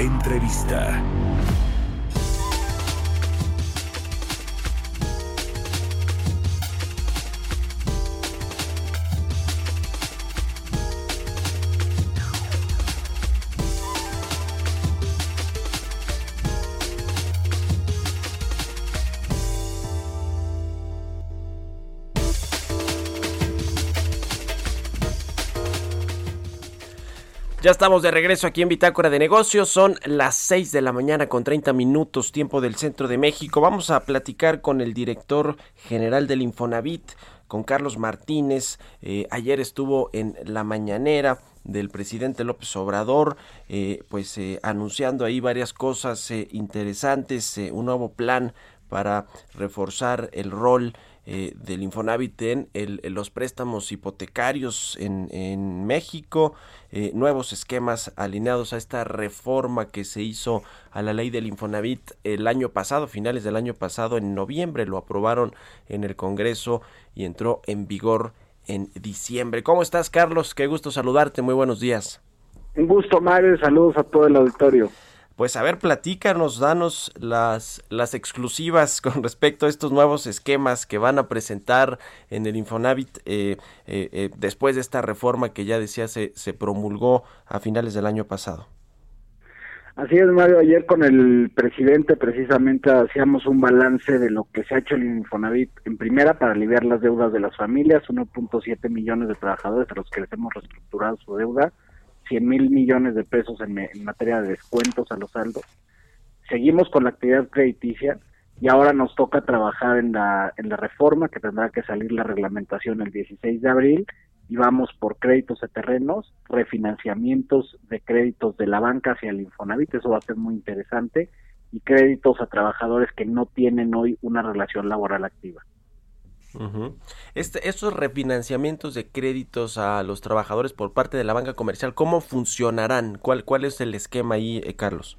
Entrevista. Ya estamos de regreso aquí en Bitácora de Negocios. Son las 6 de la mañana con 30 minutos tiempo del centro de México. Vamos a platicar con el director general del Infonavit, con Carlos Martínez. Eh, ayer estuvo en la mañanera del presidente López Obrador, eh, pues eh, anunciando ahí varias cosas interesantes, un nuevo plan para reforzar el rol del Infonavit en los préstamos hipotecarios en, en México. Eh, nuevos esquemas alineados a esta reforma que se hizo a la ley del Infonavit el año pasado, finales del año pasado, en noviembre lo aprobaron en el Congreso y entró en vigor en diciembre. ¿Cómo estás, Carlos? Qué gusto saludarte. Muy buenos días. Un gusto, Mario. Saludos a todo el auditorio. Pues a ver, platícanos, danos las, las exclusivas con respecto a estos nuevos esquemas que van a presentar en el Infonavit eh, eh, eh, después de esta reforma que ya decía se, se promulgó a finales del año pasado. Así es, Mario. Ayer con el presidente precisamente hacíamos un balance de lo que se ha hecho el Infonavit en primera para aliviar las deudas de las familias, 1.7 millones de trabajadores a los que les hemos reestructurado su deuda 100 mil millones de pesos en, materia de descuentos a los saldos. Seguimos con la actividad crediticia y ahora nos toca trabajar en la, en la reforma que tendrá que salir la reglamentación el 16 de abril y vamos por créditos de terrenos, refinanciamientos de créditos de la banca hacia el Infonavit, eso va a ser muy interesante, y créditos a trabajadores que no tienen hoy una relación laboral activa este, estos refinanciamientos de créditos a los trabajadores por parte de la banca comercial, ¿cómo funcionarán? ¿Cuál, cuál es el esquema ahí, eh, Carlos?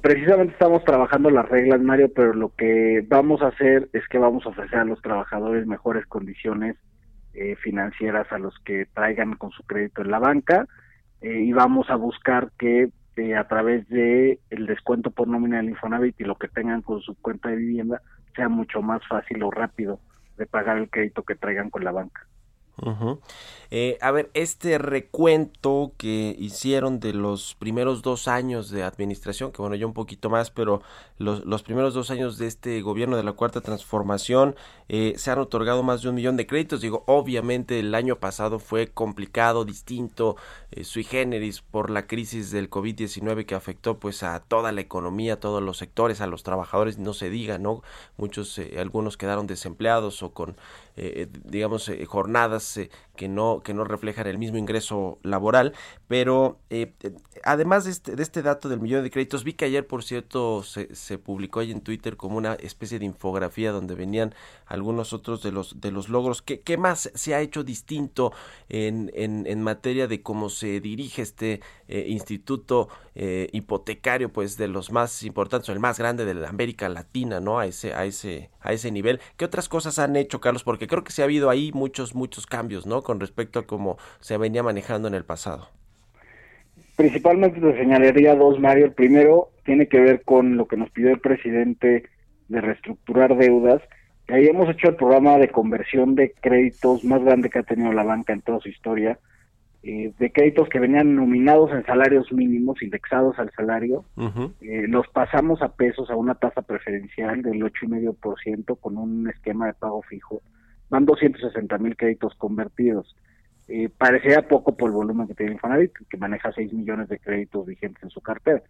Precisamente estamos trabajando las reglas, Mario, pero lo que vamos a hacer es que vamos a ofrecer a los trabajadores mejores condiciones eh, financieras a los que traigan con su crédito en la banca eh, y vamos a buscar que a través de el descuento por nómina del Infonavit y lo que tengan con su cuenta de vivienda sea mucho más fácil o rápido de pagar el crédito que traigan con la banca. Eh, a ver, este recuento que hicieron de los primeros dos años de administración, que bueno, ya un poquito más, pero los, los primeros dos años de este gobierno de la Cuarta Transformación, eh, se han otorgado más de un millón de créditos. Digo, obviamente el año pasado fue complicado, distinto, eh, sui generis por la crisis del COVID-19 que afectó pues a toda la economía, a todos los sectores, a los trabajadores, no se diga, ¿no? Muchos, algunos quedaron desempleados o con, digamos, jornadas que no que no reflejan el mismo ingreso laboral, pero eh, además de este, de este dato del millón de créditos, vi que ayer, por cierto, se, se publicó ahí en Twitter como una especie de infografía donde venían algunos otros de los, de los logros. ¿Qué, qué más se ha hecho distinto en, en, en materia de cómo se dirige este eh, instituto eh, hipotecario, pues de los más importantes, o el más grande de la América Latina, ¿no? A ese, a ese, a ese nivel. ¿Qué otras cosas han hecho, Carlos? Porque creo que se ha habido ahí muchos, muchos cambios, ¿no? Con respecto a cómo se venía manejando en el pasado. Principalmente te señalaría dos, Mario. El primero tiene que ver con lo que nos pidió el presidente de reestructurar deudas. Ahí hemos hecho el programa de conversión de créditos más grande que ha tenido la banca en toda su historia, eh, de créditos que venían nominados en salarios mínimos, indexados al salario. eh, los pasamos a pesos a una tasa preferencial del 8,5% con un esquema de pago fijo. Van 260 mil créditos convertidos. Eh, parecía poco por el volumen que tiene Infonavit, que maneja 6 millones de créditos vigentes en su cartera.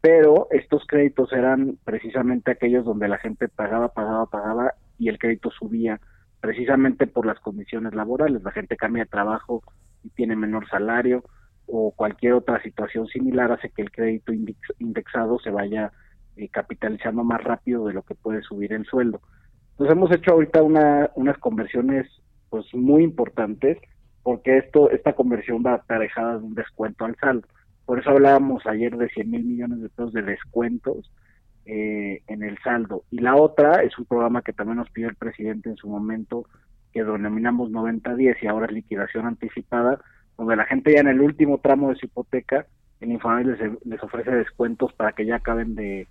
Pero estos créditos eran precisamente aquellos donde la gente pagaba, pagaba, pagaba y el crédito subía precisamente por las condiciones laborales. La gente cambia de trabajo y tiene menor salario, o cualquier otra situación similar hace que el crédito indexado se vaya eh, capitalizando más rápido de lo que puede subir el sueldo. Entonces hemos hecho ahorita una, unas conversiones pues muy importantes porque esto esta conversión va aparejada de un descuento al saldo. Por eso hablábamos ayer de 100 mil millones de pesos de descuentos eh, en el saldo. Y la otra es un programa que también nos pidió el presidente en su momento, que denominamos 90-10 y ahora es liquidación anticipada, donde la gente ya en el último tramo de su hipoteca, el Infonavit les, ofrece descuentos para que ya acaben de,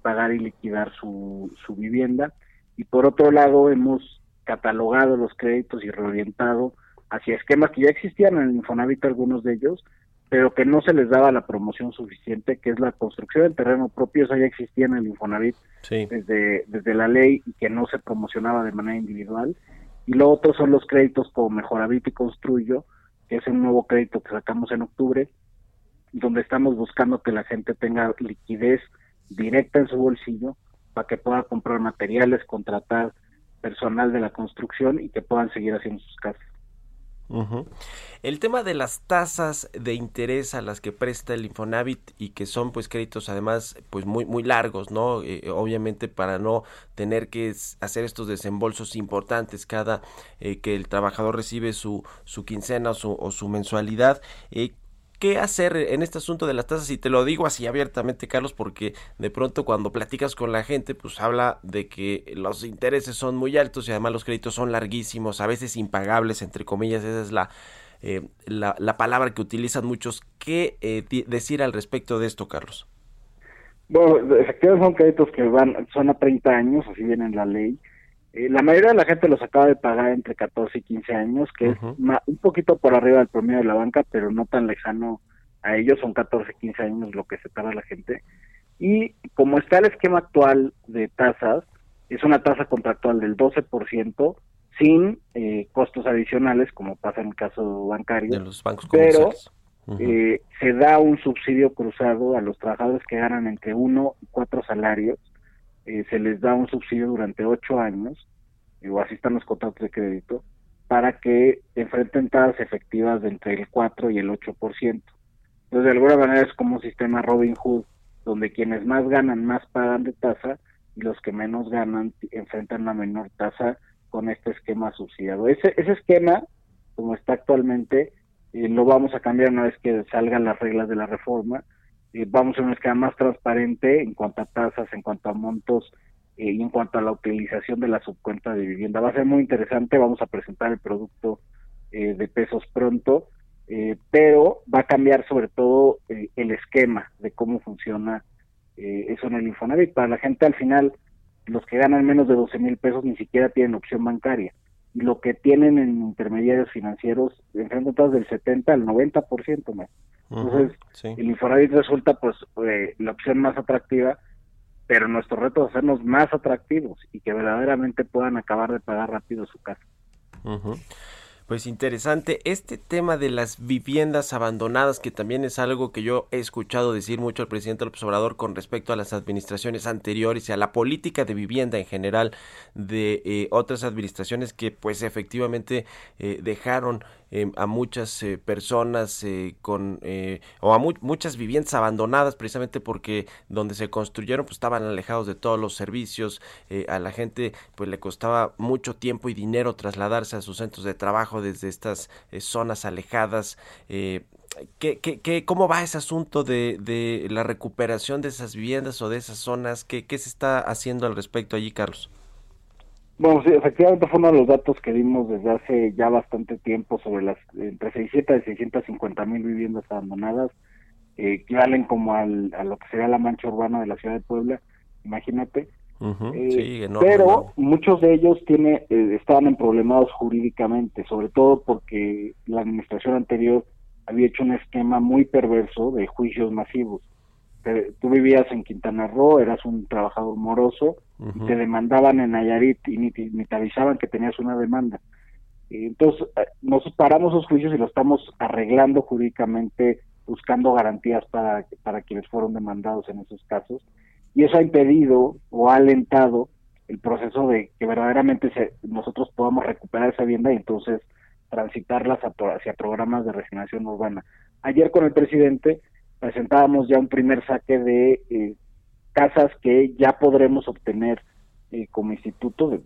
pagar y liquidar su, su vivienda. Y por otro lado, hemos catalogado los créditos y reorientado hacia esquemas que ya existían en el Infonavit, algunos de ellos, pero que no se les daba la promoción suficiente, que es la construcción del terreno propio, eso ya existía en el Infonavit desde, desde la ley y que no se promocionaba de manera individual. Y lo otro son los créditos como Mejoravit y Construyo, que es un nuevo crédito que sacamos en octubre, donde estamos buscando que la gente tenga liquidez directa en su bolsillo para que pueda comprar materiales, contratar personal de la construcción y que puedan seguir haciendo sus casas. El tema de las tasas de interés a las que presta el Infonavit y que son pues créditos además pues muy muy largos, ¿no? Eh, obviamente para no tener que hacer estos desembolsos importantes cada eh, que el trabajador recibe su, su quincena o su, o su mensualidad. Eh, qué hacer en este asunto de las tasas y te lo digo así abiertamente Carlos porque de pronto cuando platicas con la gente pues habla de que los intereses son muy altos y además los créditos son larguísimos a veces impagables entre comillas esa es la eh, la, palabra que utilizan muchos. Qué eh, decir al respecto de esto Carlos bueno efectivamente son créditos que van son a 30 años así viene en la ley eh, la mayoría de la gente los acaba de pagar entre 14 y 15 años, que es un poquito por arriba del promedio de la banca, pero no tan lejano a ellos, son 14, 15 años lo que se tarda la gente. Y como está el esquema actual de tasas, es una tasa contractual del 12% sin eh, costos adicionales, como pasa en el caso bancario. De los bancos pero eh, se da un subsidio cruzado a los trabajadores que ganan entre uno y cuatro salarios eh, se les da un subsidio durante ocho años, o así están los contratos de crédito, para que enfrenten tasas efectivas de entre el 4 y el 8%. Entonces, de alguna manera es como un sistema Robin Hood, donde quienes más ganan más pagan de tasa y los que menos ganan enfrentan una menor tasa con este esquema subsidiado. Ese, ese esquema, como está actualmente, eh, lo vamos a cambiar una vez que salgan las reglas de la reforma eh, vamos a una escala más transparente en cuanto a tasas, en cuanto a montos eh, y en cuanto a la utilización de la subcuenta de vivienda. Va a ser muy interesante, vamos a presentar el producto eh, de pesos pronto, pero va a cambiar sobre todo el esquema de cómo funciona eso en el Infonavit. Para la gente al final, los que ganan menos de 12 mil pesos ni siquiera tienen opción bancaria. Lo que tienen en intermediarios financieros enfrentan tasas del 70 al 90% más. Entonces, el Infonavit resulta pues eh, la opción más atractiva, pero nuestro reto es hacernos más atractivos y que verdaderamente puedan acabar de pagar rápido su casa. Pues interesante, este tema de las viviendas abandonadas, que también es algo que yo he escuchado decir mucho al presidente López Obrador con respecto a las administraciones anteriores y a la política de vivienda en general de eh, otras administraciones que pues efectivamente eh, dejaron Em, a muchas eh, personas eh, con eh, o a muchas viviendas abandonadas precisamente porque donde se construyeron pues estaban alejados de todos los servicios a la gente pues le costaba mucho tiempo y dinero trasladarse a sus centros de trabajo desde estas zonas alejadas ¿Qué, qué, qué, ¿Cómo va ese asunto de, de, la recuperación de esas viviendas o de esas zonas? ¿Qué, ¿Qué se está haciendo al respecto allí, Carlos? Bueno, sí, efectivamente fue uno de los datos que dimos desde hace ya bastante tiempo sobre las entre 600 y 650 mil viviendas abandonadas, eh, equivalen como al, a lo que sería la mancha urbana de la ciudad de Puebla, imagínate. Eh, pero muchos de ellos tiene, eh, estaban en problemados jurídicamente, sobre todo porque la administración anterior había hecho un esquema muy perverso de juicios masivos tú vivías en Quintana Roo, eras un trabajador moroso, y te demandaban en Nayarit y ni, te avisaban que tenías una demanda. entonces, eh, nos paramos los juicios y lo estamos arreglando jurídicamente, buscando garantías para, para quienes fueron demandados en esos casos. Y eso ha impedido o ha alentado el proceso de que verdaderamente nosotros podamos recuperar esa vivienda y entonces transitarlas hacia programas de regeneración urbana. Ayer con el presidente presentábamos ya un primer saque de eh, casas que ya podremos obtener eh, como instituto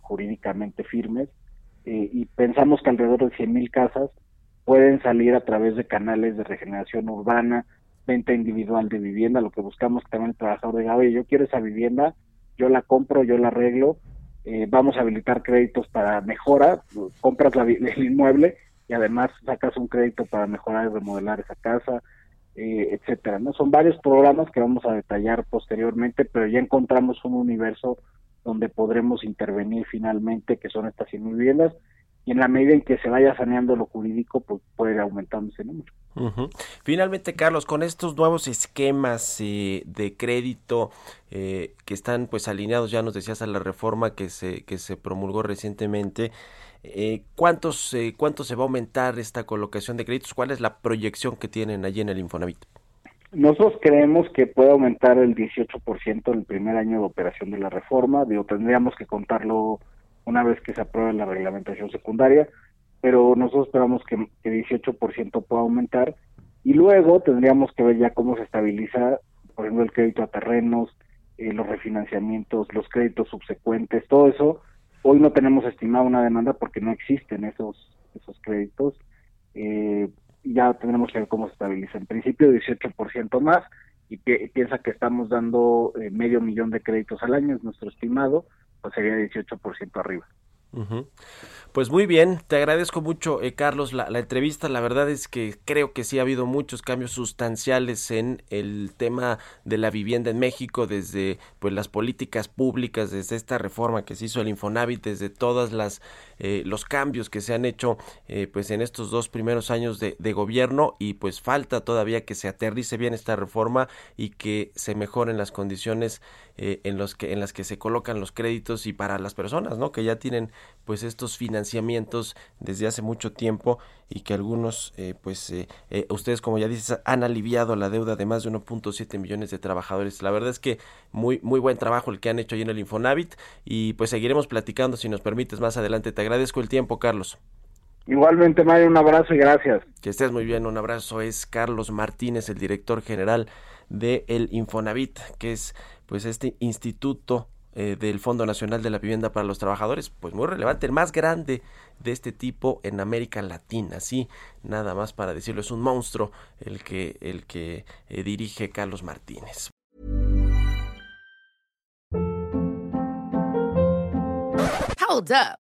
jurídicamente firmes eh, y pensamos que alrededor de 100.000 casas pueden salir a través de canales de regeneración urbana, venta individual de vivienda, lo que buscamos que también el trabajador diga, oye, yo quiero esa vivienda, yo la compro, yo la arreglo, eh, vamos a habilitar créditos para mejora, compras la, el inmueble y además sacas un crédito para mejorar y remodelar esa casa, eh, etcétera. No son varios programas que vamos a detallar posteriormente, pero ya encontramos un universo donde podremos intervenir finalmente, que son estas 100 viviendas, y en la medida en que se vaya saneando lo jurídico, pues puede ir aumentando Finalmente, Carlos, con estos nuevos esquemas eh, de crédito eh, que están pues alineados, ya nos decías, a la reforma que se, que se promulgó recientemente, eh, ¿cuántos, eh, ¿cuánto se va a aumentar esta colocación de créditos? ¿Cuál es la proyección que tienen allí en el Infonavit? Nosotros creemos que puede aumentar el 18% en el primer año de operación de la reforma, digo, tendríamos que contarlo una vez que se apruebe la reglamentación secundaria, pero nosotros esperamos que, que 18% pueda aumentar y luego tendríamos que ver ya cómo se estabiliza, por ejemplo, el crédito a terrenos, eh, los refinanciamientos, los créditos subsecuentes, todo eso. Hoy no tenemos estimada una demanda porque no existen esos esos créditos. Eh, ya tendremos que ver cómo se estabiliza. En principio 18% más y piensa que estamos dando eh, medio millón de créditos al año, es nuestro estimado, pues sería 18% arriba. Pues muy bien, te agradezco mucho, eh, Carlos, la, entrevista. La verdad es que creo que sí ha habido muchos cambios sustanciales en el tema de la vivienda en México, desde pues las políticas públicas, desde esta reforma que se hizo el Infonavit, desde todas las eh, los cambios que se han hecho eh, pues en estos dos primeros años de, de gobierno y pues falta todavía que se aterrice bien esta reforma y que se mejoren las condiciones eh, en los que en las que se colocan los créditos y para las personas, ¿no? Que ya tienen pues estos financiamientos desde hace mucho tiempo y que algunos eh, pues eh, ustedes como ya dices han aliviado la deuda de más de 1.7 millones de trabajadores. La verdad es que muy muy buen trabajo el que han hecho ahí en el Infonavit y pues seguiremos platicando si nos permites más adelante. Te agradezco el tiempo, Carlos. Igualmente, Mario, un abrazo y gracias. Que estés muy bien, un abrazo. Es Carlos Martínez, el director general de el Infonavit, que es pues este instituto eh, del Fondo Nacional de la Vivienda para los Trabajadores, pues muy relevante, el más grande de este tipo en América Latina, sí, nada más para decirlo, es un monstruo el que, el que eh, dirige Carlos Martínez. Hold up.